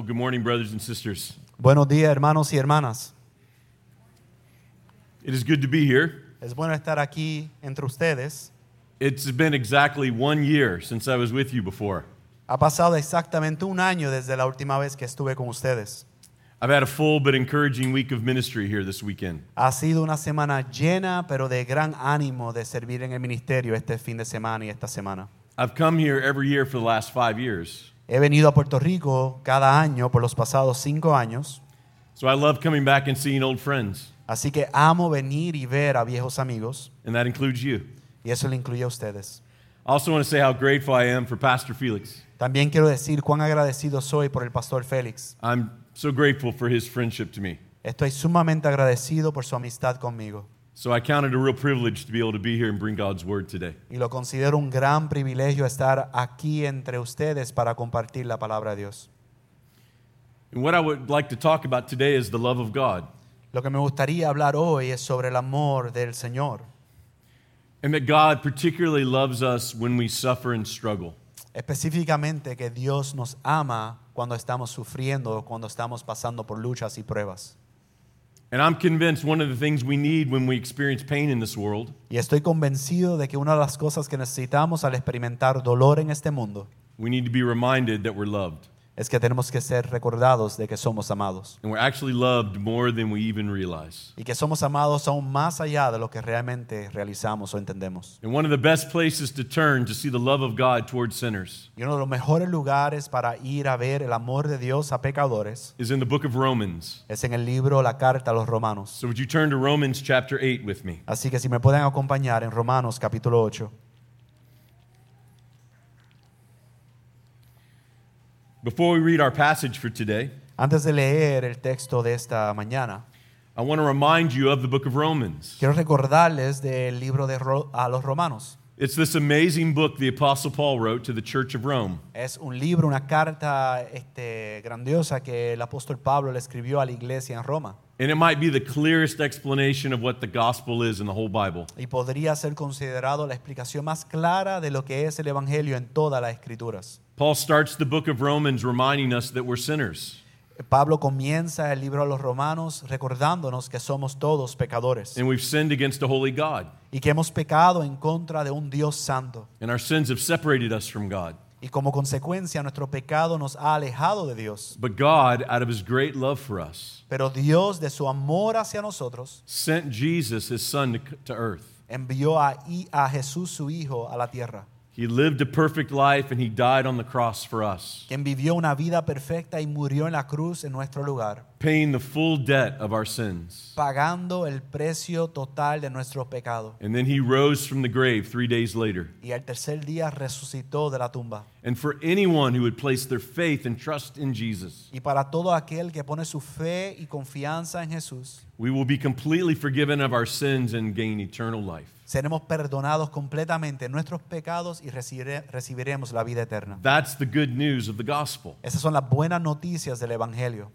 Well, good morning, brothers and sisters. Buenos días, hermanos y hermanas. It is good to be here. Es bueno estar aquí entre ustedes. It's been exactly one year since I was with you before. Ha pasado exactamente un año desde la última vez que estuve con ustedes. I've had a full but encouraging week of ministry here this weekend. Ha sido una semana llena, pero de gran ánimo de servir en el ministerio este fin de semana y esta semana. I've come here every year for the last five years, He venido a Puerto Rico cada año por los pasados cinco años, so I love coming back and seeing old friends, así que amo venir y ver a viejos amigos, and that includes you. y eso le incluye a ustedes. I also want to say how grateful I am for Pastor Felix. También quiero decir cuán agradecido soy por el pastor Félix. I'm so grateful for his friendship to me. Estoy sumamente agradecido por su amistad conmigo. So I count it a real privilege to be able to be here and bring God's word today. Y lo considero un gran privilegio estar aquí entre ustedes para compartir la palabra de Dios. And what I would like to talk about today is the love of God. Lo que me gustaría hablar hoy es sobre el amor del Señor, And that God particularly loves us when we suffer and struggle. específicamente que Dios nos ama cuando estamos sufriendo o cuando estamos pasando por luchas y pruebas. And I'm convinced one of the things we need when we experience pain in this world Y estoy convencido de que una de las cosas que necesitamos al experimentar dolor en este mundo we need to be reminded that we're loved. Es que tenemos que ser recordados de que somos amados And we're actually loved more than we even realize. y que somos amados aún más allá de lo que realmente realizamos o entendemos. And one of the best places to turn to see the love of God towards sinners Y uno de los mejores lugares para ir a ver el amor de Dios a pecadores is in the book of Romans. es en el libro La Carta a los Romanos. So would you turn to Romans chapter 8 with me? Así que si me pueden acompañar en Romanos capítulo 8. Before we read our passage for today, Antes de leer el texto de esta mañana, I want to remind you of the book of Romans. quiero recordarles del libro de Ro- a los Romanos. It's this amazing book the Apostle Paul wrote to the church of Rome. Es un libro, una carta este, grandiosa que el apóstol Pablo le escribió a la iglesia en Roma. And it might be the clearest explanation of what the gospel is in the whole Bible. Y podría ser considerado la explicación más clara de lo que es el Evangelio en todas las escrituras. Paul starts the book of Romans reminding us that we're sinners Pablo comienza el libro a los romanos recordándonos que somos todos pecadores and we've sinned against a holy God. y que hemos pecado en contra de un Dios santo. And our sins have separated us from God. Y como consecuencia nuestro pecado nos ha alejado de Dios. But God, out of his great love for us, Pero Dios de su amor hacia nosotros sent Jesus, his son, to, to earth. envió a, a Jesús su Hijo a la tierra, He lived a perfect life and he died on the cross for us, quien vivió una vida perfecta y murió en la cruz en nuestro lugar, paying the full debt of our sins. pagando el precio total de. And then he rose from the grave three days later. Y al tercer día resucitó de la tumba. And for anyone who would place their faith and trust in Jesus, Y para todo aquel que pone su fe y confianza en Jesús, we will be completely forgiven of our sins and gain eternal life. seremos perdonados completamente nuestros pecados y recibire- recibiremos la vida eterna. That's the good news of the gospel. Esas son las buenas noticias del Evangelio.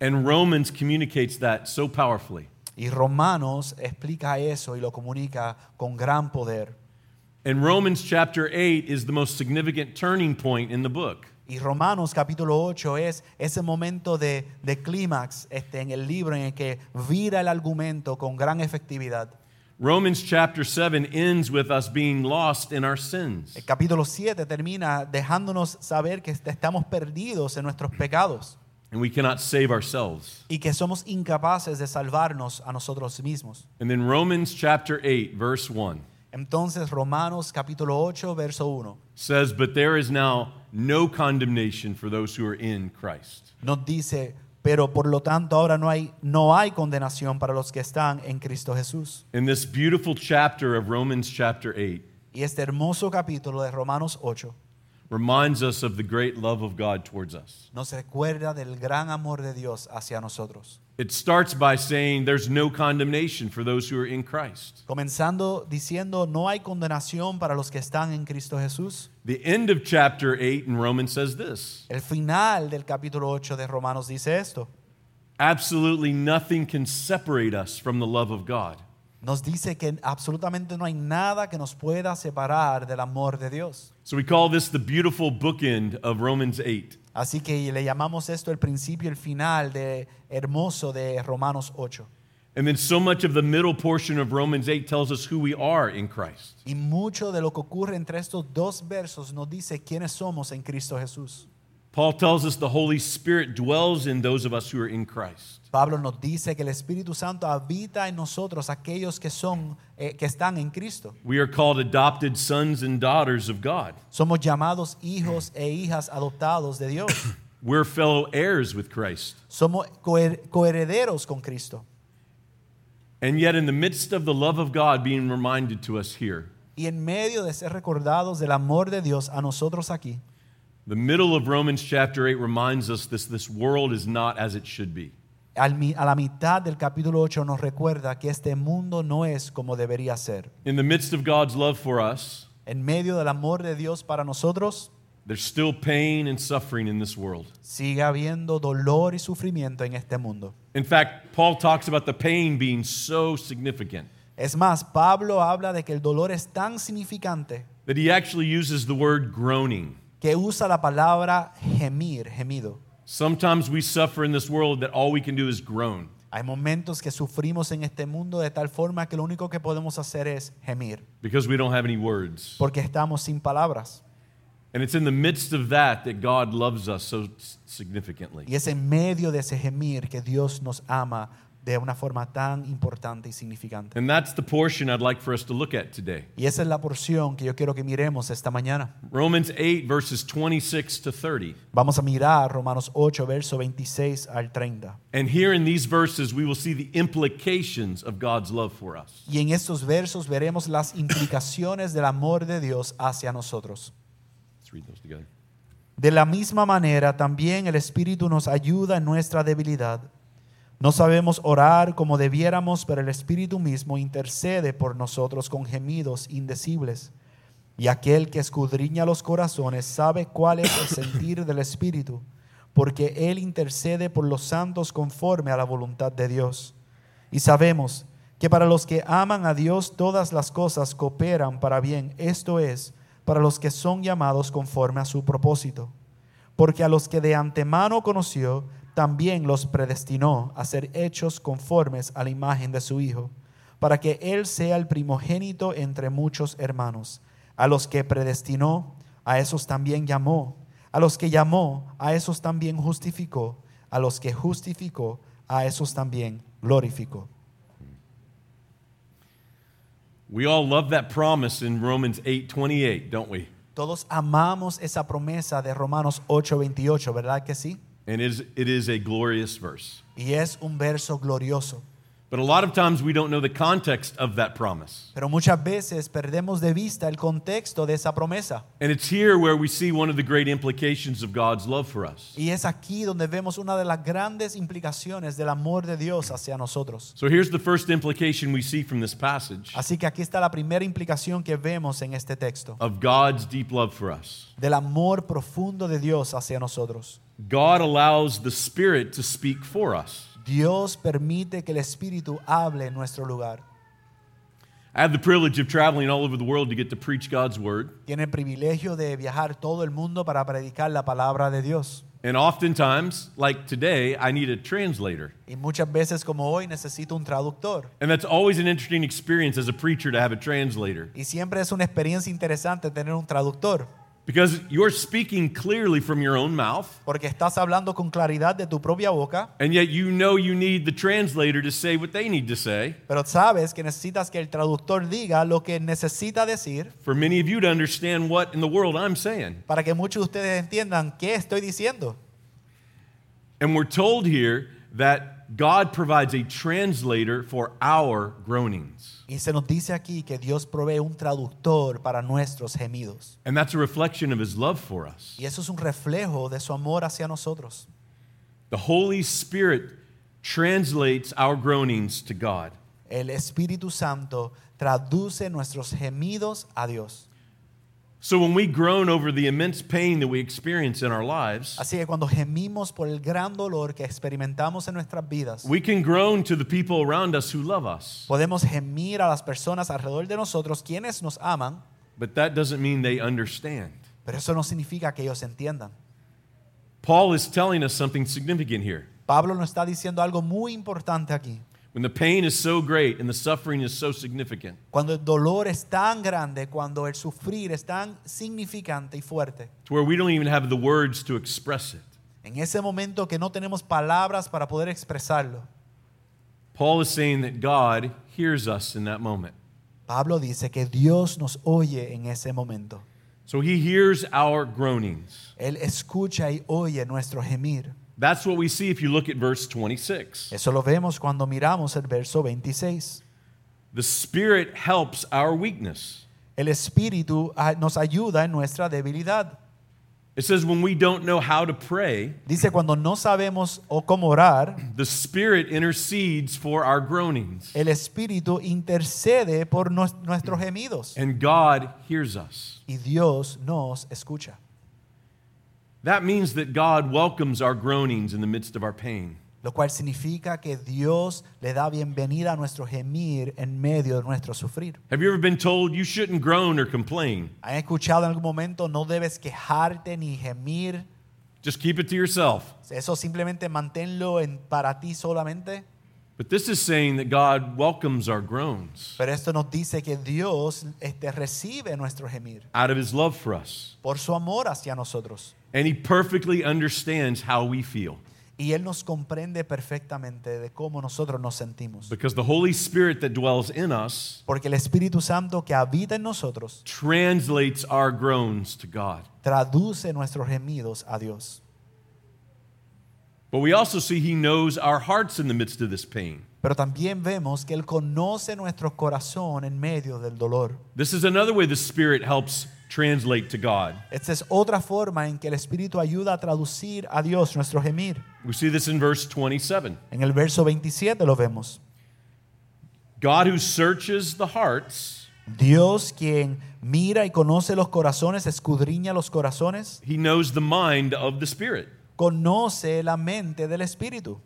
And Romans communicates that so powerfully. Y Romanos explica eso y lo comunica con gran poder. And Romans chapter 8 is the most significant turning point in the book. Y Romanos capítulo 8 es ese momento de, de clímax este, en el libro en el que vira el argumento con gran efectividad. Romans chapter 7 ends with us being lost in our sins. El capítulo 7 termina dejándonos saber que estamos perdidos en nuestros pecados And we cannot save ourselves. y que somos incapaces de salvarnos a nosotros mismos. And then Romans chapter 8, verse 1 Entonces Romanos capítulo 8 verso 1 says, But there is now no condemnation for those who are in Christ. nos dice, pero por lo tanto ahora no hay, no hay condenación para los que están en Cristo Jesús. In this beautiful chapter of Romans chapter 8 Y este hermoso capítulo de Romanos 8 reminds us of the great love of God towards us. nos recuerda del gran amor de Dios hacia nosotros. It starts by saying there's no condemnation for those who are in Christ. Comenzando diciendo, no hay condenación para los que están en Cristo Jesús. The end of chapter 8 in Romans says this El final del capítulo 8 de Romanos dice esto. Absolutely nothing can separate us from the love of God. nos dice que absolutamente no hay nada que nos pueda separar del amor de Dios. So we call this the beautiful bookend of Romans 8. Así que le llamamos esto el principio y el final de hermoso de Romanos 8. And then so much of the middle portion of Romans 8 tells us who we are in Christ. Y mucho de lo que ocurre entre estos dos versos nos dice quiénes somos en Cristo Jesús. Paul tells us the Holy Spirit dwells in those of us who are in Christ. Pablo nos dice que el Espíritu Santo habita en nosotros aquellos que son eh, que están en Cristo. We are called adopted sons and daughters of God. Somos llamados hijos e hijas adoptados de Dios. We're fellow heirs with Christ. Somos coherederos con Cristo. And yet, in the midst of the love of God being reminded to us here, Y en medio de ser recordados del amor de Dios a nosotros aquí, the middle of Romans chapter 8 reminds us this, this world is not as it should be. A la mitad del capítulo 8 nos recuerda que este mundo no es como debería ser. In the midst of God's love for us, En medio del amor de Dios para nosotros, there's still pain and suffering in this world. sigue habiendo dolor y sufrimiento en este mundo. In fact, Paul talks about the pain being so significant Es más, Pablo habla de que el dolor es tan significante that he actually uses the word groaning. que usa la palabra gemir, gemido. Sometimes we suffer in this world that all we can do is groan. Hay momentos que sufrimos en este mundo de tal forma que lo único que podemos hacer es gemir, because we don't have any words. porque estamos sin palabras. And it's in the midst of that that God loves us so significantly. Y es en medio de ese gemir que Dios nos ama de una forma tan importante y significante. And that's the portion I'd like for us to look at today. Y esa es la porción que yo quiero que miremos esta mañana. Romans 8, verses 26 to 30. Vamos a mirar Romanos 8, verso 26 al 30. And here in these verses, we will see the implications of God's love for us. Y en estos versos veremos las implicaciones del amor de Dios hacia nosotros. Let's read those together. De la misma manera, también el Espíritu nos ayuda en nuestra debilidad. No sabemos orar como debiéramos, pero el Espíritu mismo intercede por nosotros con gemidos indecibles. Y aquel que escudriña los corazones sabe cuál es el sentir del Espíritu, porque Él intercede por los santos conforme a la voluntad de Dios. Y sabemos que para los que aman a Dios todas las cosas cooperan para bien, esto es, para los que son llamados conforme a su propósito. Porque a los que de antemano conoció, también los predestinó a ser hechos conformes a la imagen de su Hijo, para que Él sea el primogénito entre muchos hermanos. A los que predestinó, a esos también llamó. A los que llamó, a esos también justificó. A los que justificó, a esos también glorificó. We all love that promise in Romans 8, 28, don't we? Todos amamos esa promesa de Romanos 8:28, ¿verdad que sí? And it is, it is a glorious verse. Y es un verso glorioso. But a lot of times we don't know the context of that promise. Pero muchas veces perdemos de vista el contexto de esa promesa. And it's here where we see one of the great implications of God's love for us. Y es aquí donde vemos una de las grandes implicaciones del amor de Dios hacia nosotros. So here's the first implication we see from this passage Así que aquí está la primera implicación que vemos en este texto. of God's deep love for us. Del amor profundo de Dios hacia nosotros. God allows the Spirit to speak for us. Dios permite que el Espíritu hable en nuestro lugar. I have the privilege of traveling all over the world to get to preach God's word. Tiene el privilegio de viajar todo el mundo para predicar la palabra de Dios. And oftentimes, like today, I need a translator. Y muchas veces como hoy necesito un traductor. And that's always an interesting experience as a preacher to have a translator Y siempre es una experiencia interesante tener un traductor. Because you're speaking clearly from your own mouth, Porque estás hablando con claridad de tu propia boca, and yet you know you need the translator to say what they need to say. pero sabes que necesitas que el traductor diga lo que necesita decir For many of you to understand what in the world I'm saying. para que muchos de ustedes entiendan qué estoy diciendo. And we're told here that God provides a translator for our groanings. Y se nos dice aquí que Dios provee un traductor para nuestros gemidos. And that's a reflection of his love for us. Y eso es un reflejo de su amor hacia nosotros. The Holy Spirit translates our groanings to God. El Espíritu Santo traduce nuestros gemidos a Dios. So when we groan over the immense pain that we experience in our lives, Así que cuando gemimos por el gran dolor que experimentamos en nuestras vidas, we can groan to the people around us who love us. podemos gemir a las personas alrededor de nosotros quienes nos aman, But that doesn't mean they understand. pero eso no significa que ellos entiendan. Paul is telling us something significant here. Pablo nos está diciendo algo muy importante aquí. When the pain is so great and the suffering is so significant, Cuando el dolor es tan grande, cuando el sufrir es tan significante y fuerte, to where we don't even have the words to express it. en ese momento que no tenemos palabras para poder expresarlo, Paul is saying that God hears us in that moment. Pablo dice que Dios nos oye en ese momento. So he hears our groanings. Él escucha y oye nuestro gemir. That's what we see if you look at verse 26. Eso lo vemos cuando miramos el verso 26. The Spirit helps our weakness. El Espíritu ah, nos ayuda en nuestra debilidad. It says when we don't know how to pray, Dice cuando no sabemos o cómo orar, the Spirit intercedes for our groanings, el Espíritu intercede por nuestros gemidos and God hears us. y Dios nos escucha. That means that God welcomes our groanings in the midst of our pain. Lo cual significa que Dios le da bienvenida a nuestro gemir en medio de nuestro sufrir. Have you ever been told you shouldn't groan or complain? ¿Han escuchado en algún momento no debes quejarte ni gemir? Just keep it to yourself. Eso simplemente manténlo en, para ti solamente. But this is saying that God welcomes our groans Pero esto nos dice que Dios este, recibe nuestro gemir out of his love for us. por su amor hacia nosotros. And he perfectly understands how we feel. Y Él nos comprende perfectamente de cómo nosotros nos sentimos. Because the Holy Spirit that dwells in us Porque el Espíritu Santo que habita en nosotros translates our groans to God. traduce nuestros gemidos a Dios. But we also see he knows our hearts in the midst of this pain. Pero también vemos que Él conoce nuestro corazón en medio del dolor. This is another way the Spirit helps translate to God. Esta es otra forma en que el Espíritu ayuda a traducir a Dios nuestro gemir. We see this in verse 27. En el verso 27 lo vemos. God who searches the hearts, Dios quien mira y conoce los corazones, escudriña los corazones, he knows the mind of the Spirit. Conoce la mente del Espíritu.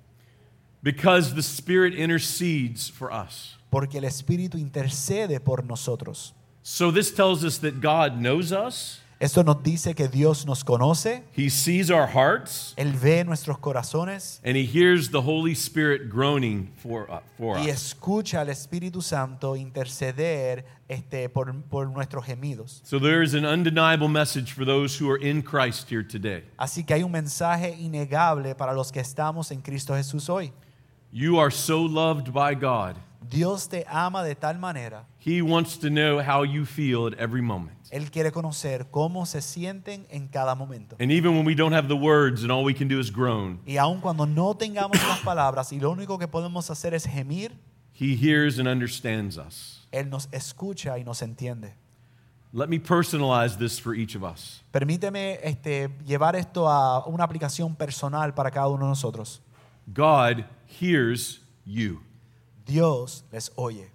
Because the Spirit intercedes for us. Porque el Espíritu intercede por nosotros. So this tells us that God knows us, Esto nos dice que Dios nos conoce, he sees our hearts, Él ve nuestros corazones and he hears the Holy Spirit groaning for, uh, for y us. escucha al Espíritu Santo interceder este, por, por nuestros gemidos. So there is an undeniable message for those who are in Christ here today. Así que hay un mensaje innegable para los que estamos en Cristo Jesús hoy. You are so loved by God. Dios te ama de tal manera, He wants to know how you feel at every moment. Él quiere conocer cómo se sienten en cada momento. And even when we don't have the words and all we can do is groan, Y aun cuando no tengamos las palabras y lo único que podemos hacer es gemir, He hears and understands us. Él nos escucha y nos entiende. Let me personalize this for each of us. Permíteme este, llevar esto a una aplicación personal para cada uno de nosotros. God hears you. Dios les oye.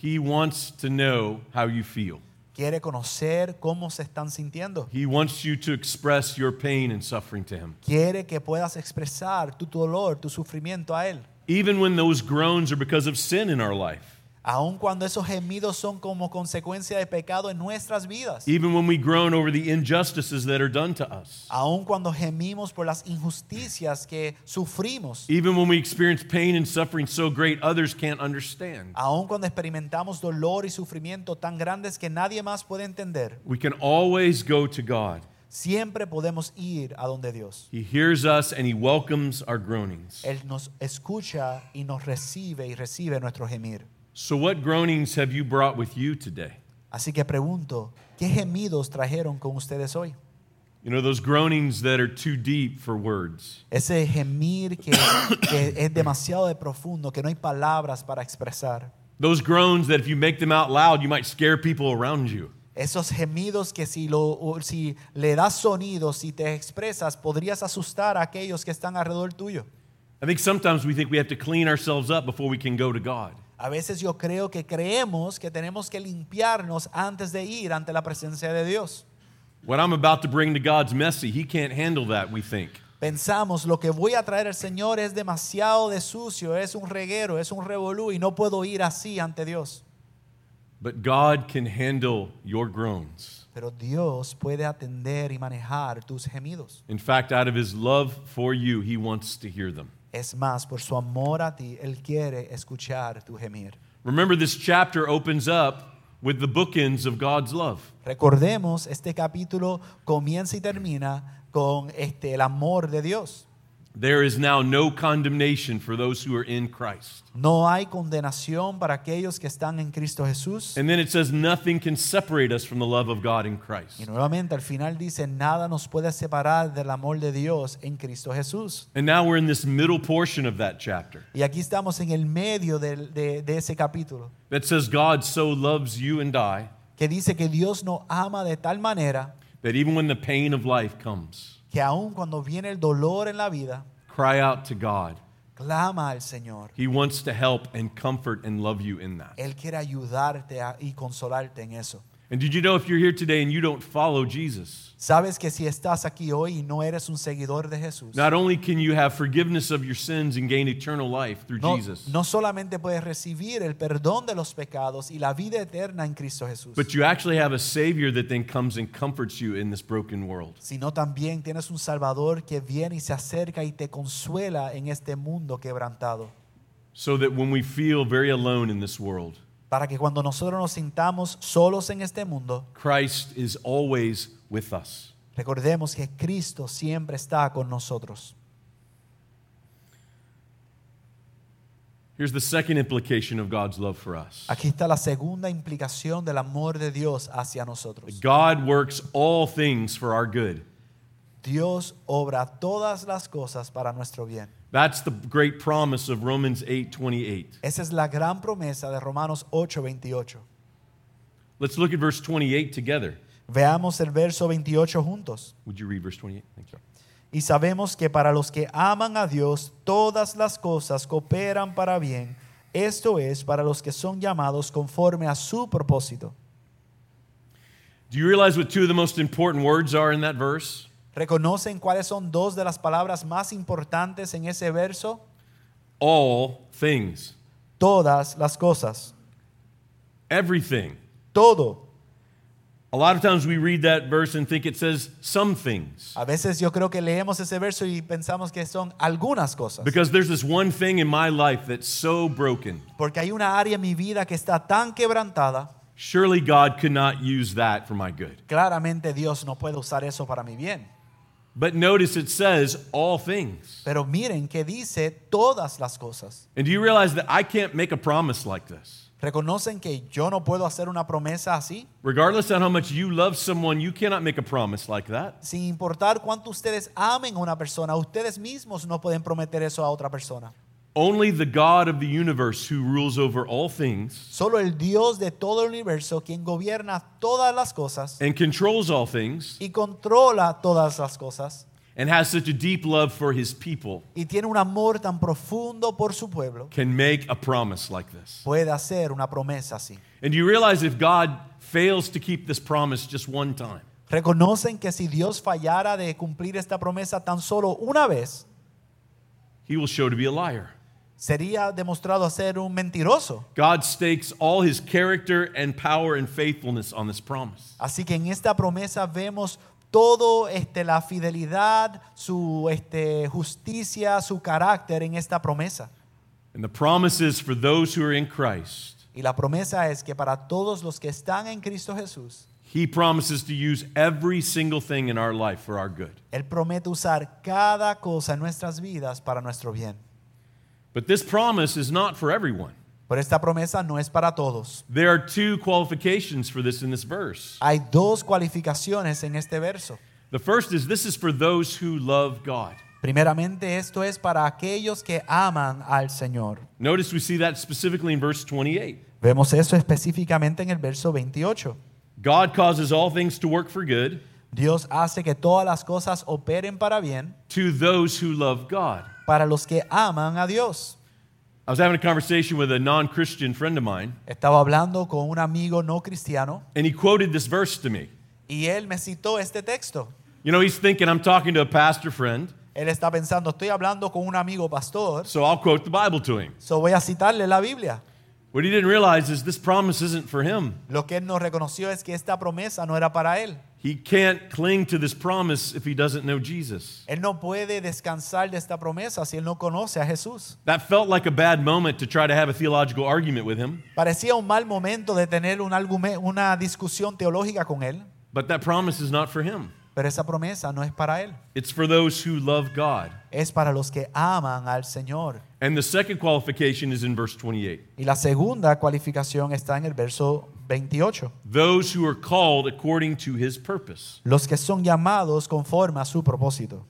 He wants to know how you feel. Quiere conocer cómo se están sintiendo. He wants you to express your pain and suffering to Him. Quiere que puedas expresar tu dolor, tu sufrimiento a Él. Even when those groans are because of sin in our life. Aun cuando esos gemidos son como consecuencia de pecado en nuestras vidas. Even when we groan over the injustices that are done to us. Aun cuando gemimos por las injusticias que sufrimos. Even when we experience pain and suffering so great others can't understand. Aun cuando experimentamos dolor y sufrimiento tan grandes que nadie más puede entender. We can always go to God. Siempre podemos ir a donde Dios. He hears us and He welcomes our groanings. Él nos escucha y nos recibe y recibe nuestro gemir. So, what groanings have you brought with you today? Así que pregunto, ¿qué gemidos trajeron con ustedes hoy? You know, those groanings that are too deep for words. Ese gemir que, que es demasiado de profundo, que no hay palabras para expresar. Those groans that if you make them out loud, you might scare people around you. Esos gemidos que si, lo, si le das sonido, si te expresas, podrías asustar a aquellos que están alrededor tuyo. I think sometimes we think we have to clean ourselves up before we can go to God. A veces yo creo que creemos que tenemos que limpiarnos antes de ir ante la presencia de Dios. What I'm about to bring to God's messy. He can't handle that, we think. Pensamos, lo que voy a traer al Señor es demasiado de sucio, es un reguero, es un revolú y no puedo ir así ante Dios. But God can handle your groans. Pero Dios puede atender y manejar tus gemidos. In fact, out of his love for you, he wants to hear them. Es más, por su amor a ti, Él quiere escuchar tu gemir. Remember, this chapter opens up with the bookends of God's love. Recordemos, este capítulo comienza y termina con este, el amor de Dios. There is now no condemnation for those who are in Christ. No hay condenación para aquellos que están en Cristo Jesús. And then it says, nothing can separate us from the love of God in Christ. Y nuevamente al final dice, nada nos puede separar del amor de Dios en Cristo Jesús. And now we're in this middle portion of that chapter Y aquí estamos en el medio del- de, de ese capítulo, that says, God so loves you and I que dice que Dios nos ama de tal manera that even when the pain of life comes, que aun cuando viene el dolor en la vida, cry out to God. clama al Señor. He wants to help and comfort and love you in that. Él quiere ayudarte a- y consolarte en eso. And did you know if you're here today and you don't follow Jesus, Sabes que si estás aquí hoy y no eres un seguidor de Jesús, not only can you have forgiveness of your sins and gain eternal life through no, Jesus, no solamente puedes recibir el perdón de los pecados y la vida eterna en Cristo Jesús, but you actually have a Savior that then comes and comforts you in this broken world. sino también tienes un Salvador que viene y se acerca y te consuela en este mundo quebrantado. So that when we feel very alone in this world, Para que cuando nosotros nos sintamos solos en este mundo, Christ is always with us. recordemos que Cristo siempre está con nosotros. Here's the second implication of God's love for us Aquí está la segunda implicación del amor de Dios hacia nosotros. God works all things for our good. Dios obra todas las cosas para nuestro bien. That's the great promise of Romans 8:28. Esa es la gran promesa de Romanos 8:28. Let's look at verse 28 together. Veamos el verso 28 juntos. Would you read verse 28? Thank you. Y sabemos que para los que aman a Dios, todas las cosas cooperan para bien. Esto es para los que son llamados conforme a su propósito. Do you realize what two of the most important words are in that verse? ¿Reconocen cuáles son dos de las palabras más importantes en ese verso? All things. Todas las cosas. Everything. Todo. A lot of times we read that verse and think it says some things. A veces yo creo que leemos ese verso y pensamos que son algunas cosas. Because there's this one thing in my life that's so broken. Porque hay una área en mi vida que está tan quebrantada. Surely God could not use that for my good. Claramente Dios no puede usar eso para mi bien. But notice it says all things. Pero miren que dice todas las cosas. And do you realize that I can't make a promise like this? ¿Reconocen que yo no puedo hacer una promesa así? Regardless of how much you love someone, you cannot make a promise like that. Sin importar cuánto ustedes amen a una persona, ustedes mismos no pueden prometer eso a otra persona. Only the God of the universe who rules over all things Solo el Dios de todo el universo, quien gobierna todas las cosas and controls all things y controla todas las cosas and has such a deep love for his people y tiene un amor tan profundo por su pueblo, can make a promise like this. puede hacer una promesa así. And do you realize if God fails to keep this promise just one time, Reconocen que si Dios fallara de cumplir esta promesa tan solo una vez, he will show to be a liar. Sería demostrado ser un mentiroso. God stakes all his character and power and faithfulness on this promise. Así que en esta promesa vemos todo este, la fidelidad, su este, justicia, su carácter en esta promesa. And the promise is for those who are in Christ, Y la promesa es que para todos los que están en Cristo Jesús, he promises to use every single thing in our life for our good. Él promete usar cada cosa en nuestras vidas para nuestro bien. But this promise is not for everyone. Pero esta promesa no es para todos. There are two qualifications for this in this verse. Hay dos cualificaciones en este verso. The first is this is for those who love God. Primeramente, esto es para aquellos que aman al Señor. Notice we see that specifically in verse 28. Vemos eso específicamente en el verso 28. God causes all things to work for good Dios hace que todas las cosas operen para bien to those who love God. para los que aman a Dios. I was having a conversation with a non Christian friend of mine, Estaba hablando con un amigo no cristiano and he quoted this verse to me. Y él me citó este texto. You know, he's thinking I'm talking to a pastor friend, Él está pensando, estoy hablando con un amigo pastor, so I'll quote the Bible to him. so voy a citarle la Biblia. What he didn't realize is this promise isn't for him. Lo que él no reconoció es que esta promesa no era para él. He can't cling to this promise if he doesn't know Jesus. Él no puede descansar de esta promesa si él no conoce a Jesús. That felt like a bad moment to try to have a theological argument with him, Parecía un mal momento de tener un una discusión teológica con él, but that promise is not for him. Pero esa promesa no es para él. It's for those who love God. Es para los que aman al Señor. And the second qualification is in verse 28. Y la segunda cualificación está en el verso 28. Those who are called according to his purpose. Los que son llamados conforme a su propósito.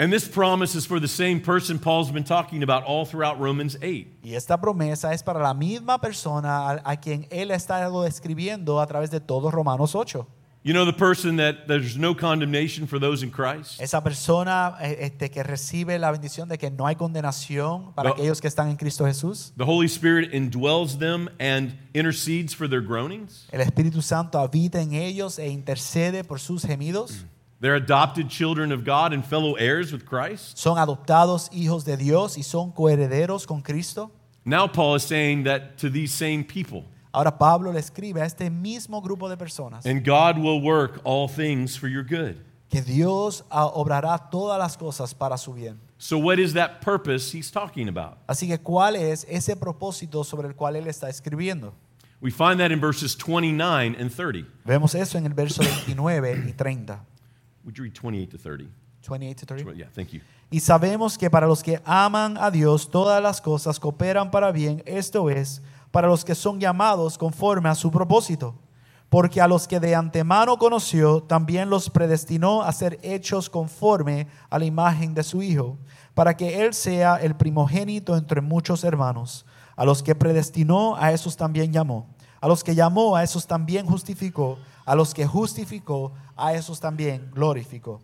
And this promise is for the same person Paul's been talking about all throughout Romans 8. Y esta promesa es para la misma persona a, a quien él ha estado escribiendo a través de todo Romanos 8. You know, the person that there's no condemnation for those in Christ? Esa persona eh, este, que recibe la bendición de que no hay condenación para No. aquellos que están en Cristo Jesús. The Holy Spirit indwells them and intercedes for their groanings. El Espíritu Santo habita en ellos e intercede por sus gemidos. They're adopted children of God and fellow heirs with Christ. Son adoptados hijos de Dios y son coherederos con Cristo. Now, Paul is saying that to these same people. Ahora Pablo le escribe a este mismo grupo de personas And God will work all things for your good. que Dios obrará todas las cosas para su bien. So, what is that purpose he's talking about? Así que ¿cuál es ese propósito sobre el cual él está escribiendo? We find that in verses 29 and 30. Vemos eso en el verso 29 y 30. Would you read 28 to 30? 28 to 30. Yeah, thank you. Y sabemos que para los que aman a Dios todas las cosas cooperan para bien, esto es, para los que son llamados conforme a su propósito. Porque a los que de antemano conoció, también los predestinó a ser hechos conforme a la imagen de su Hijo, para que Él sea el primogénito entre muchos hermanos. A los que predestinó, a esos también llamó. A los que llamó, a esos también justificó. A los que justificó, a esos también glorificó.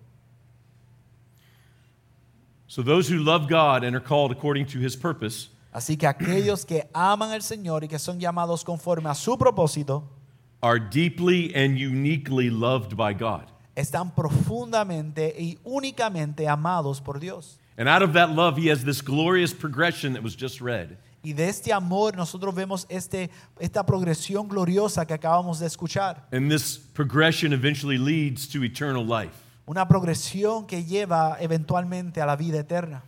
So, those who love God and are called according to his purpose Así que aquellos que aman al Señor y que son llamados conforme a su propósito, are deeply and uniquely loved by God. están profundamente y únicamente amados por Dios. And out of that love, he has this glorious progression that was just read. Y de este amor nosotros vemos este, esta progresión gloriosa que acabamos de escuchar. And this progression eventually leads to eternal life. Una progresión que lleva eventualmente a la vida eterna.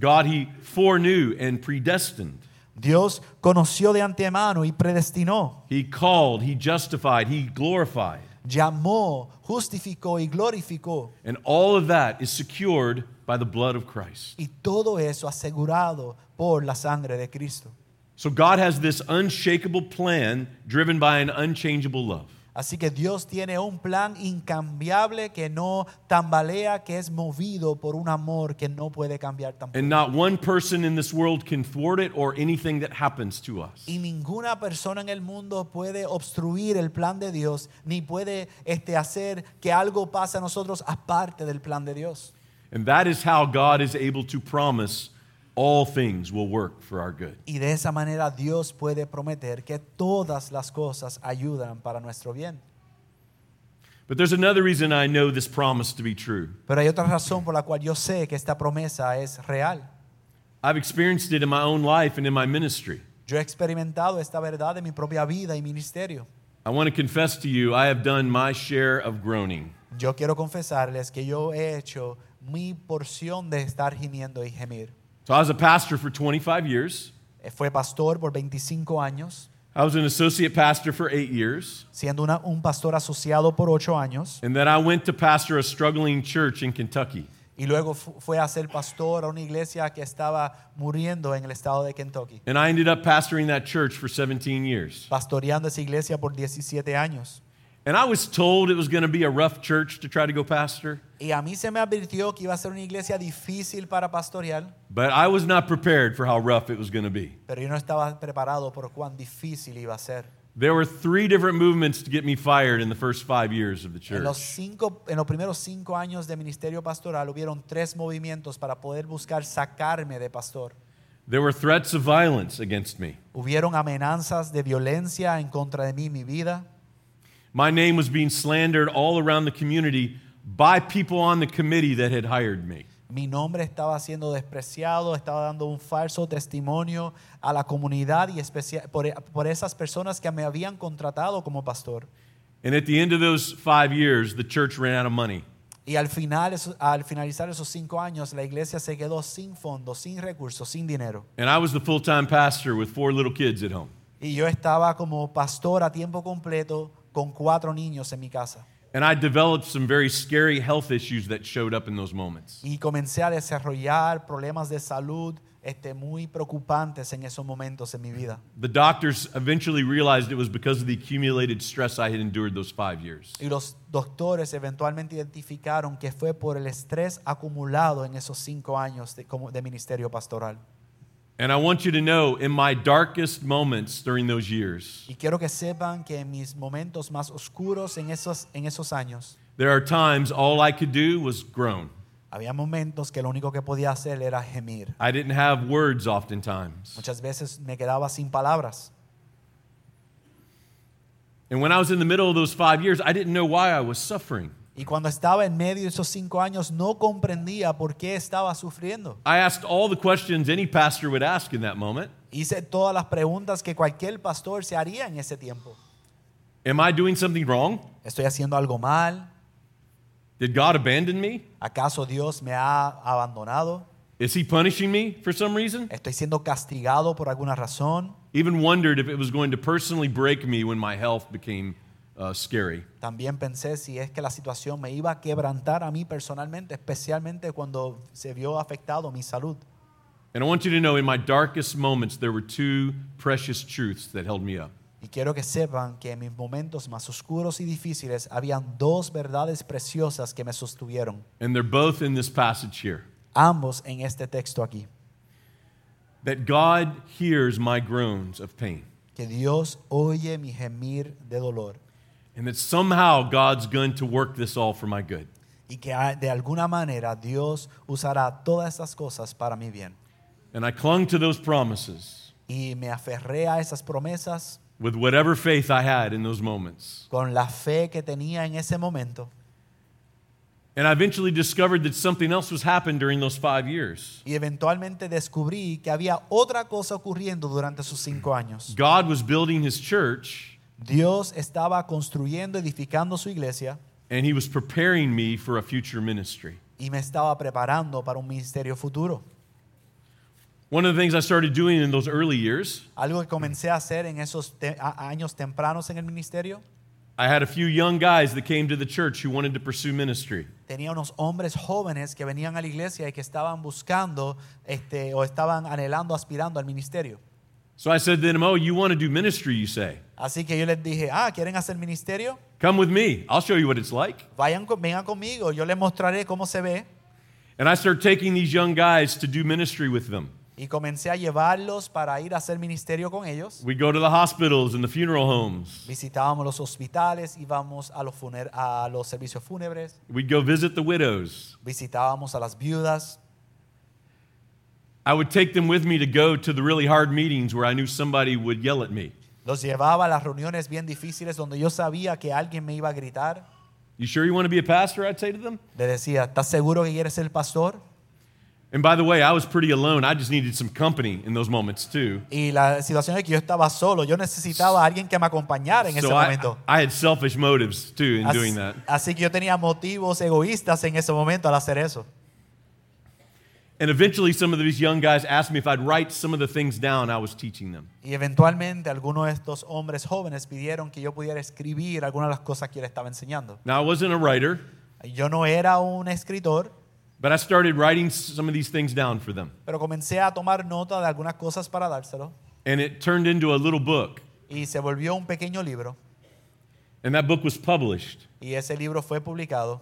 God, he foreknew and predestined. Dios conoció de antemano y predestinó, He called, he justified, he glorified. llamó, justificó y glorificó. And all of that is secured by the blood of Christ. Y todo eso asegurado por la sangre de Cristo. So God has this unshakable plan driven by an unchangeable love. Así que Dios tiene un plan incambiable que no tambalea, que es movido por un amor que no puede cambiar tampoco. And not one person in this world can thwart it or anything that happens to us. Y ninguna persona en el mundo puede obstruir el plan de Dios, ni puede este, hacer que algo pase a nosotros aparte del plan de Dios. And that is how God is able to promise all things will work for our good. Y de esa manera Dios puede prometer que todas las cosas ayudan para nuestro bien. But there's another reason I know this promise to be true. Pero hay otra razón por la cual yo sé que esta promesa es real. I've experienced it in my own life and in my ministry. Yo he experimentado esta verdad en mi propia vida y ministerio. I want to confess to you, I have done my share of groaning. Yo quiero confesarles que yo he hecho mi porción de estar gimiendo y gemir. So I was a pastor for 25 years. Eh, Fue pastor por 25 años, I was an associate pastor for eight years. siendo una- un pastor asociado por 8 años, And then I went to pastor a struggling church in Kentucky. y luego fue a ser pastor a una iglesia que estaba muriendo en el estado de Kentucky, And I ended up pastoring that church for 17 years. pastoreando esa iglesia por 17 años. And I was told it was going to be a rough church to try to go pastor, Y a mí se me advirtió que iba a ser una iglesia difícil para pastorear, but I was not prepared for how rough it was going to be. pero yo no estaba preparado por cuán difícil iba a ser. There were three different movements to get me fired in the first five years of the church. En los, cinco, en los primeros cinco años de ministerio pastoral hubieron tres movimientos para poder buscar sacarme de pastor. There were threats of violence against me. Hubieron amenazas de violencia en contra de mí, mi vida. My name was being slandered all around the community by people on the committee that had hired me. Mi nombre estaba siendo despreciado, estaba dando un falso testimonio a la comunidad y especia- por, por esas personas que me habían contratado como pastor. And at the end of those five years, the church ran out of money. Y al, final, al finalizar esos cinco años, la iglesia se quedó sin fondos, sin recursos, sin dinero. And I was the full time pastor with four little kids at home. Y yo estaba como pastor a tiempo completo con cuatro niños en mi casa. And I developed some very scary health issues that showed up in those moments. Y comencé a desarrollar problemas de salud este, muy preocupantes en esos momentos en mi vida. The doctors eventually realized it was because of the accumulated stress I had endured those five years. Y los doctores eventualmente identificaron que fue por el estrés acumulado en esos cinco años de, como de ministerio pastoral. And I want you to know, in my darkest moments during those years, Y quiero que sepan que en mis momentos más oscuros en esos, en esos años, there are times all I could do was groan. había momentos que lo único que podía hacer era gemir. I didn't have words oftentimes. Muchas veces me quedaba sin palabras. And when I was in the middle of those five years, I didn't know why I was suffering. Y cuando estaba en medio de esos cinco años no comprendía por qué estaba sufriendo. I asked all the questions any pastor would ask in that moment. Hice todas las preguntas que cualquier pastor se haría en ese tiempo. Am I doing something wrong? ¿Estoy haciendo algo mal? Did God abandon me? ¿Acaso Dios me ha abandonado? Is He punishing me for some reason? ¿Estoy siendo castigado por alguna razón? Even wondered if it was going to personally break me when my health became uh, scary. También pensé si es que la situación me iba a quebrantar a mí personalmente, especialmente cuando se vio afectado mi salud. And I want you to know in my darkest moments, there were two precious truths that held me up. Y quiero que sepan que en mis momentos más oscuros y difíciles habían dos verdades preciosas que me sostuvieron, And they're both in this passage here. ambos en este texto aquí. That God hears my groans of pain. Que Dios oye mi gemir de dolor And that somehow God's going to work this all for my good. y que de alguna manera Dios usará todas estas cosas para mi bien. And I clung to those promises Y me aferré a esas promesas with whatever faith I had in those moments. con la fe que tenía en ese momento. And I eventually discovered that something else was happening during those five years. Y eventualmente descubrí que había otra cosa ocurriendo durante esos cinco años. God was building his church, Dios estaba construyendo, edificando su iglesia and he was preparing me for a future ministry. y me estaba preparando para un ministerio futuro. One of the things I started doing in those early years, Algo que comencé a hacer en esos te- a- años tempranos en el ministerio, I had a few young guys that came to the church who wanted to pursue ministry. tenía unos hombres jóvenes que venían a la iglesia y que estaban buscando este, o estaban anhelando, aspirando al ministerio. So I said to them, Oh, you want to do ministry, you say? Así que yo les dije, ah, ¿quieren hacer ministerio? Come with me. I'll show you what it's like. Vayan, con- vengan conmigo, yo les mostraré cómo se ve. And I started taking these young guys to do ministry with them. Y comencé a llevarlos para ir a hacer ministerio con ellos. We go to the hospitals and the funeral homes. Visitábamos los hospitales, íbamos a los, funer- a los servicios fúnebres, We'd go visit the widows. visitábamos a las viudas. I would take them with me to go to the really hard meetings where I knew somebody would yell at me. Los llevaba a las reuniones bien difíciles donde yo sabía que alguien me iba a gritar. You sure you want to be a pastor? I'd say to them. Le decía, ¿estás seguro que quieres ser pastor? And by the way, I was pretty alone. I just needed some company in those moments too. Y la situación es que yo estaba solo, yo necesitaba a alguien que me acompañara en ese I, momento. I had selfish motives too in Así, doing that. así que yo tenía motivos egoístas en ese momento al hacer eso. And eventually, some of these young guys asked me if I'd write some of the things down I was teaching them. Y eventualmente algunos de estos hombres jóvenes pidieron que yo pudiera escribir algunas de las cosas que yo les estaba enseñando. Now, I wasn't a writer, Yo no era un escritor, but I started writing some of these things down for them. pero comencé a tomar nota de algunas cosas para dárselo And it turned into a little book. y se volvió un pequeño libro And that book was published. y ese libro fue publicado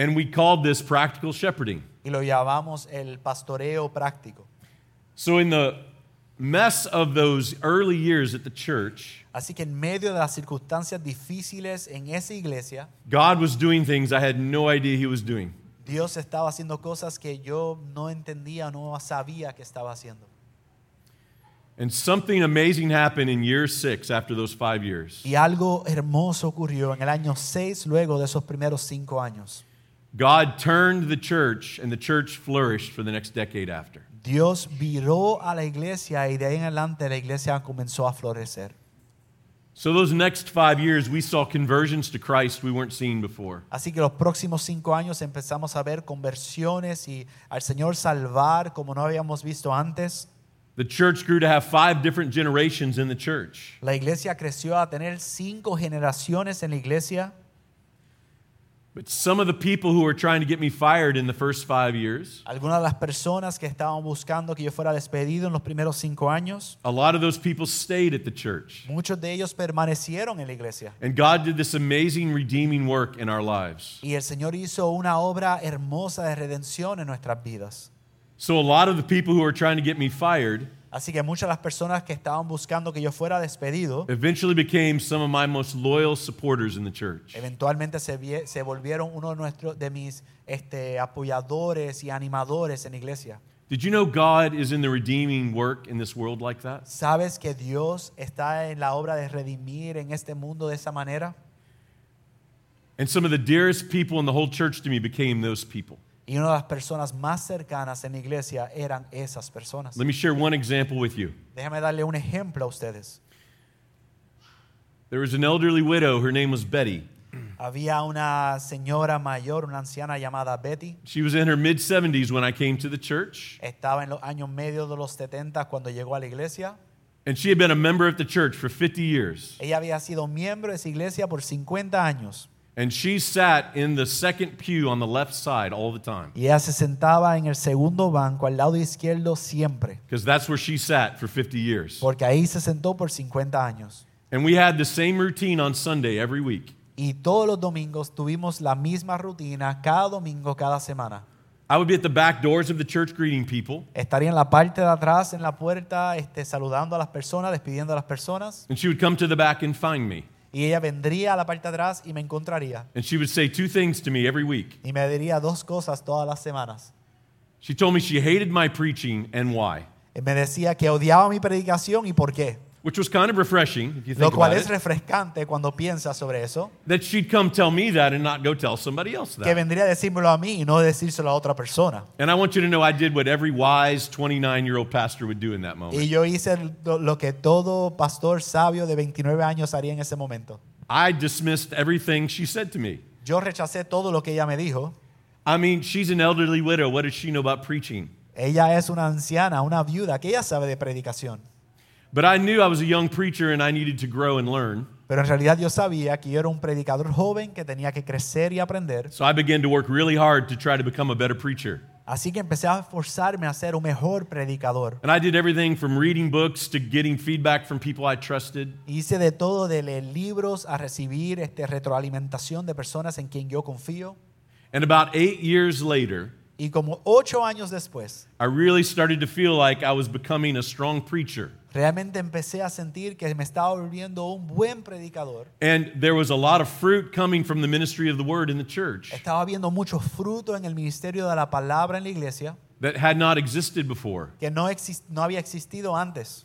And we called this Practical Shepherding. y lo llamamos el pastoreo práctico. So, in the mess of those early years at the church, Así que en medio de las circunstancias difíciles en esa iglesia, God was doing things I had no idea He was doing. Dios estaba haciendo cosas que yo no entendía, no sabía que estaba haciendo. And something amazing happened in year six after those five years. Y algo hermoso ocurrió en el año 6 luego de esos primeros cinco años. God turned the church, and the church flourished for the next decade after. Dios viró a la iglesia y de ahí en adelante la iglesia comenzó a florecer. So, those next five years, we saw conversions to Christ we weren't seeing before. Así que los próximos cinco años empezamos a ver conversiones y al Señor salvar como no habíamos visto antes. The church grew to have five different generations in the church. La iglesia creció a tener cinco generaciones en la iglesia. But some of the people who were trying to get me fired in the first five years, Algunas de las personas que estaban buscando que yo fuera despedido en los primeros cinco años, a lot of those people stayed at the church. muchos de ellos permanecieron en la iglesia. And God did this amazing redeeming work in our lives. Y el Señor hizo una obra hermosa de redención en nuestras vidas. So, a lot of the people who were trying to get me fired Así que muchas de las personas que estaban buscando que yo fuera despedido, eventually became some of my most loyal supporters in the church. eventualmente se, vie- se volvieron uno de, nuestros, de mis este, apoyadores y animadores en la iglesia. Did you know God is in the redeeming work in this world like that? ¿Sabes que Dios está en la obra de redimir en este mundo de esa manera? And some of the dearest people in the whole church to me became those people. Y una de las personas más cercanas en la iglesia eran esas personas. Let me share one example with you. Déjame darle un ejemplo a ustedes. There was an elderly widow, her name was Betty. Había una señora mayor, una anciana llamada Betty. She was in her mid 70s when I came to the church, Estaba en los años medios de los 70 cuando llegó a la iglesia. and she had been a member of the church for 50 years. Ella había sido miembro de esa iglesia por 50 años. And she sat in the second pew on the left side all the time, Y ella se sentaba en el segundo banco, al lado izquierdo siempre. because that's where she sat for 50 years. Porque ahí se sentó por 50 años. And we had the same routine on Sunday every week. Y todos los domingos tuvimos la misma rutina, cada domingo, cada semana. I would be at the back doors of the church greeting people, Estaría en la parte de atrás, en la puerta, este, saludando a las personas, despidiendo a las personas. and she would come to the back and find me. Y ella vendría a la parte de atrás y me encontraría. And she would say two things to me every week. Y me diría dos cosas todas las semanas. She told me she hated my preaching and why, Y me decía que odiaba mi predicación y por qué. Which was kind of refreshing if you Lo think cual about es it. refrescante cuando piensas sobre eso. That she'd come tell me that and not go tell somebody else Que that. vendría a decírmelo a mí y no decírselo a otra persona. And I want you to know I did what every wise 29 year old pastor would do in that Y moment. yo hice lo lo que todo pastor sabio de 29 años haría en ese momento. I dismissed everything she said to me. Yo rechacé todo lo que ella me dijo. I mean, she's an elderly widow. What does she know about preaching? Ella es una anciana, una viuda, que ella sabe de predicación. But I knew I was a young preacher and I needed to grow and learn. Pero en realidad yo sabía que yo era un predicador joven que tenía que crecer y aprender. So I began to work really hard to try to become a better preacher. Así que empecé a esforzarme a ser un mejor predicador. And I did everything from reading books to getting feedback from people I trusted. Hice de todo, de leer libros a recibir este, retroalimentación de personas en quien yo confío. And about eight years later, Y como ocho años después, I really started to feel like I was becoming a strong preacher. Realmente empecé a sentir que me estaba volviendo un buen predicador. And there was a lot of fruit coming from the ministry of the word in the church Estaba viendo mucho fruto en el ministerio de la palabra en la iglesia that had not existed before. que no, exis- no había existido antes.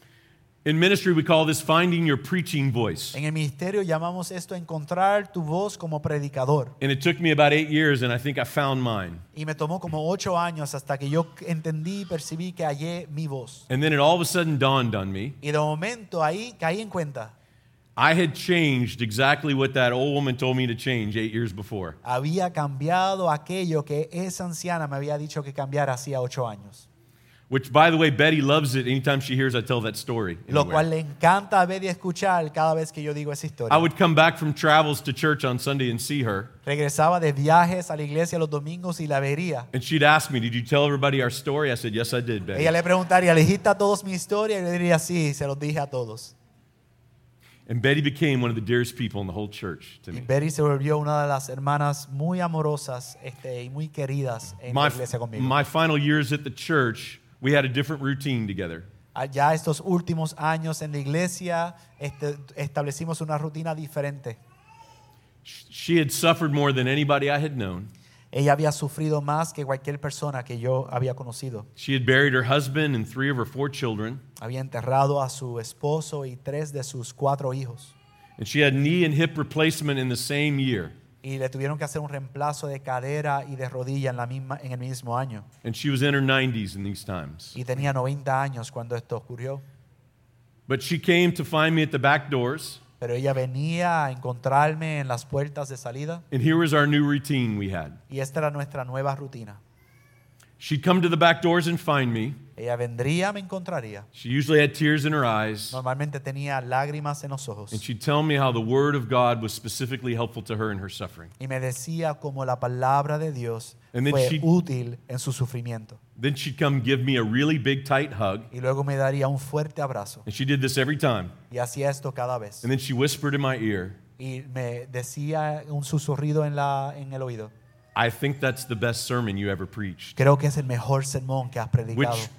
In ministry, we call this finding your preaching voice. En el ministerio llamamos esto encontrar tu voz como predicador. And it took me about eight years, and I think I found mine. Y me tomó como ocho años hasta que yo entendí percibí que hallé mi voz. And then it all of a sudden dawned on me Y de momento ahí caí en cuenta. I had changed exactly what that old woman told me to change eight years before. Había cambiado aquello que esa anciana me había dicho que cambiara hacía ocho años. Which, by the way, Betty loves it anytime she hears I tell that story. Lo cual le encanta ver y escuchar cada vez que yo digo esa historia. I would come back from travels to church on Sunday and see her, Regresaba de viajes a la iglesia los domingos y la vería. and she'd ask me, Did you tell everybody our story? I said, Yes, I did, Betty. Ella le preguntaría, ¿le dijiste a todos mi historia? Y yo diría, sí, se los dije a todos. And Betty became one of the dearest people in the whole church to me. Y. Betty se volvió una de las hermanas muy amorosas este, y muy queridas en la iglesia conmigo. my final years at the church, we had a different routine together. Ah, ya estos últimos años en la iglesia este, establecimos una rutina diferente. She had suffered more than anybody I had known. Ella había sufrido más que cualquier persona que yo había conocido. She had buried her husband and three of her four children, Había enterrado a su esposo y tres de sus cuatro hijos. and she had knee and hip replacement in the same year. Y le tuvieron que hacer un reemplazo de cadera y de rodilla en, la misma, en el mismo año. And she was in her 90s in these times. Y tenía 90 años cuando esto ocurrió. But she came to find me at the back doors, Pero ella venía a encontrarme en las puertas de salida and here was our new routine we had. y esta era nuestra nueva rutina. She'd come to the back doors and find me. Ella vendría, me encontraría. She usually had tears in her eyes, Normalmente tenía lágrimas en los ojos and she'd tell me how the Word of God was specifically helpful to her in her suffering. y me decía cómo la palabra de Dios And then fue she- útil en su sufrimiento. Then she'd come give me a really big, tight hug, Y luego me daría un fuerte abrazo. and she did this every time. Y hacía esto cada vez. And then she whispered in my ear, Y me decía un susurrido en, la, en el oído. I think that's the best sermon you ever preached. Creo que es el mejor sermón que has predicado. which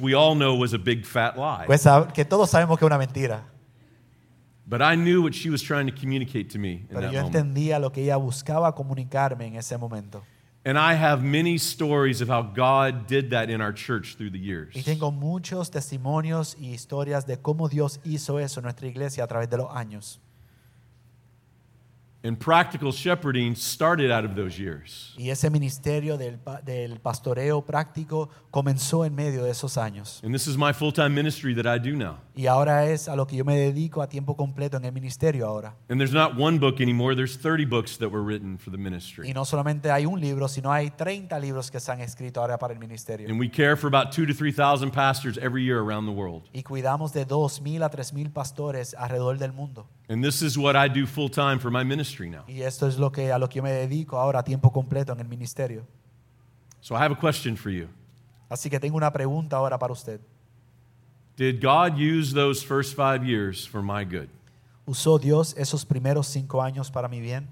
we all know was a big fat lie. Pues sab- que todos sabemos que es una mentira. But I knew what she was trying to communicate to me in Pero that yo moment. entendía lo que ella buscaba comunicarme en ese momento. And I have many stories of how God did that in our church through the years. Y tengo muchos testimonios y historias de cómo Dios hizo eso en nuestra iglesia a través de los años. And practical shepherding started out of those years. Y ese ministerio del, del pastoreo práctico comenzó en medio de esos años. And this is my full time ministry that I do now. Y ahora es a lo que yo me dedico a tiempo completo en el ministerio ahora. And there's not one book anymore, there's 30 books that were written for the Y ministry. no solamente hay un libro, sino hay 30 libros que se han escrito ahora para el ministerio. And we care for about two to 3,000 pastors every year around the world. Y cuidamos de 2.000 a 3.000 pastores alrededor del mundo. And this is what I do full time for my ministry now. Y esto es lo que, a lo que yo me dedico ahora a tiempo completo en el ministerio. So I have a question for you. Así que tengo una pregunta ahora para usted. Did God use those first five years for my good ¿Usó Dios esos primeros cinco años para mi bien?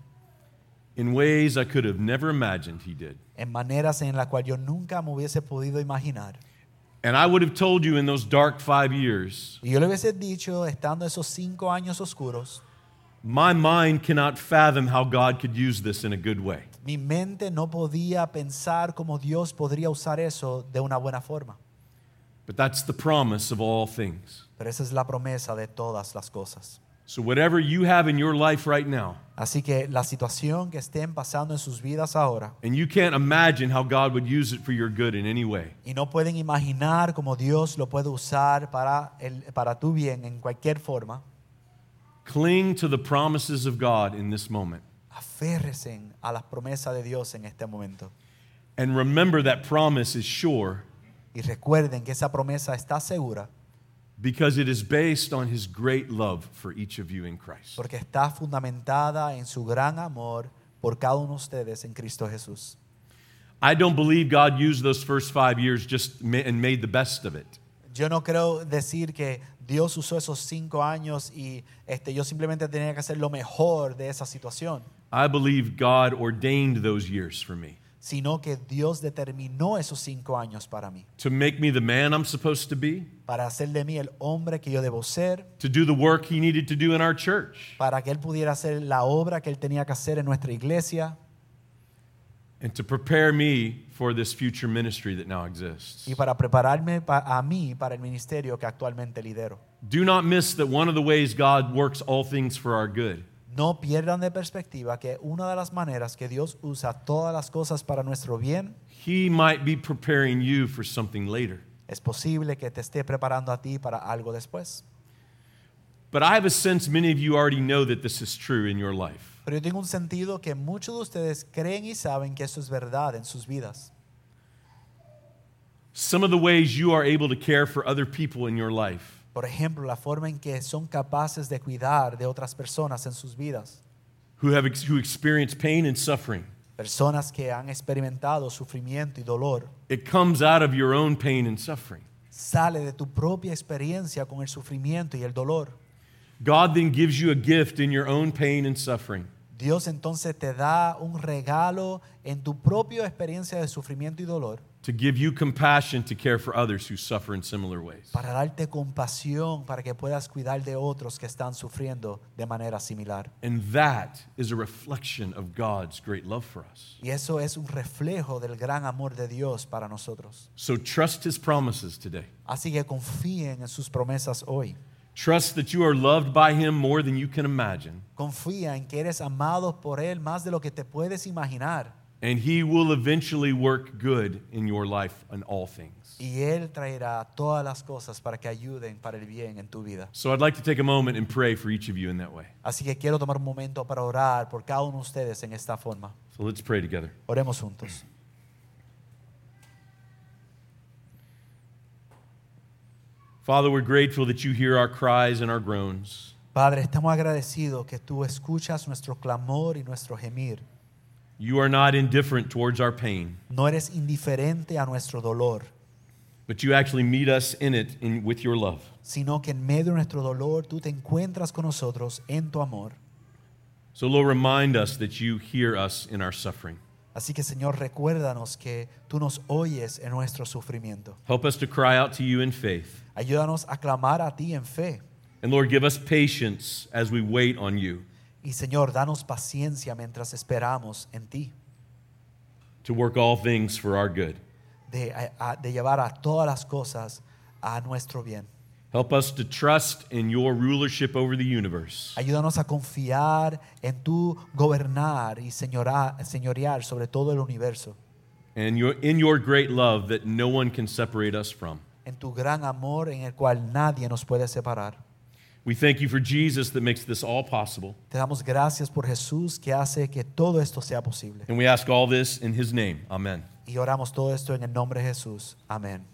in ways I could have never imagined He did? En maneras en las cuales yo nunca me hubiese podido imaginar. And I would have told you in those dark five years, Y yo le hubiese dicho, estando esos cinco años oscuros, my mind cannot fathom how God could use this in a good way. mi mente no podía pensar cómo Dios podría usar eso de una buena forma. But that's the promise of all things. Pero esa es la promesa de todas las cosas. So, whatever you have in your life right now, Así que la situación que estén pasando en sus vidas ahora, and you can't imagine how God would use it for your good in any way, y no pueden imaginar cómo Dios lo puede usar para, el, para tu bien en cualquier forma, cling to the promises of God in this moment. aférrese a las promesas de Dios en este momento. And remember that promise is sure Y recuerden que esa promesa está segura because it is based on His great love for each of you in Christ. porque está fundamentada en su gran amor por cada uno de ustedes en Cristo Jesús. I don't believe God used those first five years just and made the best of it. Yo no creo decir que Dios usó esos cinco años y este, yo simplemente tenía que hacer lo mejor de esa situación, I believe God ordained those years for me sino que Dios determinó esos cinco años para mí, to make me the man I'm supposed to be, para hacer de mí el hombre que yo debo ser, to do the work He needed to do in our church, para que Él pudiera hacer la obra que Él tenía que hacer en nuestra iglesia and to prepare me for this future ministry that now exists. y para prepararme pa- a mí para el ministerio que actualmente lidero. Do not miss that one of the ways God works all things for our good No pierdan de perspectiva que una de las maneras que Dios usa todas las cosas para nuestro bien He might be preparing you for something later. es posible que te esté preparando a ti para algo después. But I have a sense many of you already know that this is true in your life. Pero yo tengo un sentido que muchos de ustedes creen y saben que eso es verdad en sus vidas. Some of the ways you are able to care for other people in your life Por ejemplo, la forma en que son capaces de cuidar de otras personas en sus vidas. who have who experience pain and suffering. Personas que han experimentado sufrimiento y dolor. It comes out of your own pain and suffering. Sale de tu propia experiencia con el sufrimiento y el dolor. God then gives you a gift in your own pain and suffering. Dios entonces te da un regalo en tu propia experiencia de sufrimiento y dolor to give you compassion to care for others who suffer in similar ways. para darte compasión, para que puedas cuidar de otros que están sufriendo de manera similar. And that is a reflection of God's great love for us. Y eso es un reflejo del gran amor de Dios para nosotros. So trust his promises today. Así que confíen en sus promesas hoy. Trust that you are loved by him more than you can imagine, Confía en que eres amado por Él más de lo que te puedes imaginar. and he will eventually work good in your life and all things. Y Él traerá todas las cosas para que ayuden para el bien en tu vida. So I'd like to take a moment and pray for each of you in that way. Así que quiero tomar un momento para orar por cada uno de ustedes en esta forma. So let's pray together. Oremos juntos. Father, we're grateful that you hear our cries and our groans. Padre, estamos agradecidos que tú escuchas nuestro clamor y nuestro gemir. You are not indifferent towards our pain, No eres indiferente a nuestro dolor, but you actually meet us in it in, with your love. sino que en medio de nuestro dolor tú te encuentras con nosotros en tu amor. So, Lord, remind us that you hear us in our suffering. Así que Señor, recuérdanos que tú nos oyes en nuestro sufrimiento. Help us to cry out to you in faith. Ayúdanos a clamar a ti en fe. And Lord, give us patience as we wait on you Y Señor, danos paciencia mientras esperamos en ti, to work all things for our good. de, a- de llevar a todas las cosas a nuestro bien. Help us to trust in your rulership over the universe. Ayúdanos a confiar en tu gobernar y señora- señorear sobre todo el universo, And your, in your great love that no one can separate us from. en tu gran amor en el cual nadie nos puede separar. We thank you for Jesus that makes this all possible. Te damos gracias por Jesús que hace que todo esto sea posible. And we ask all this in his name. Amen. Y oramos todo esto en el nombre de Jesús. Amén.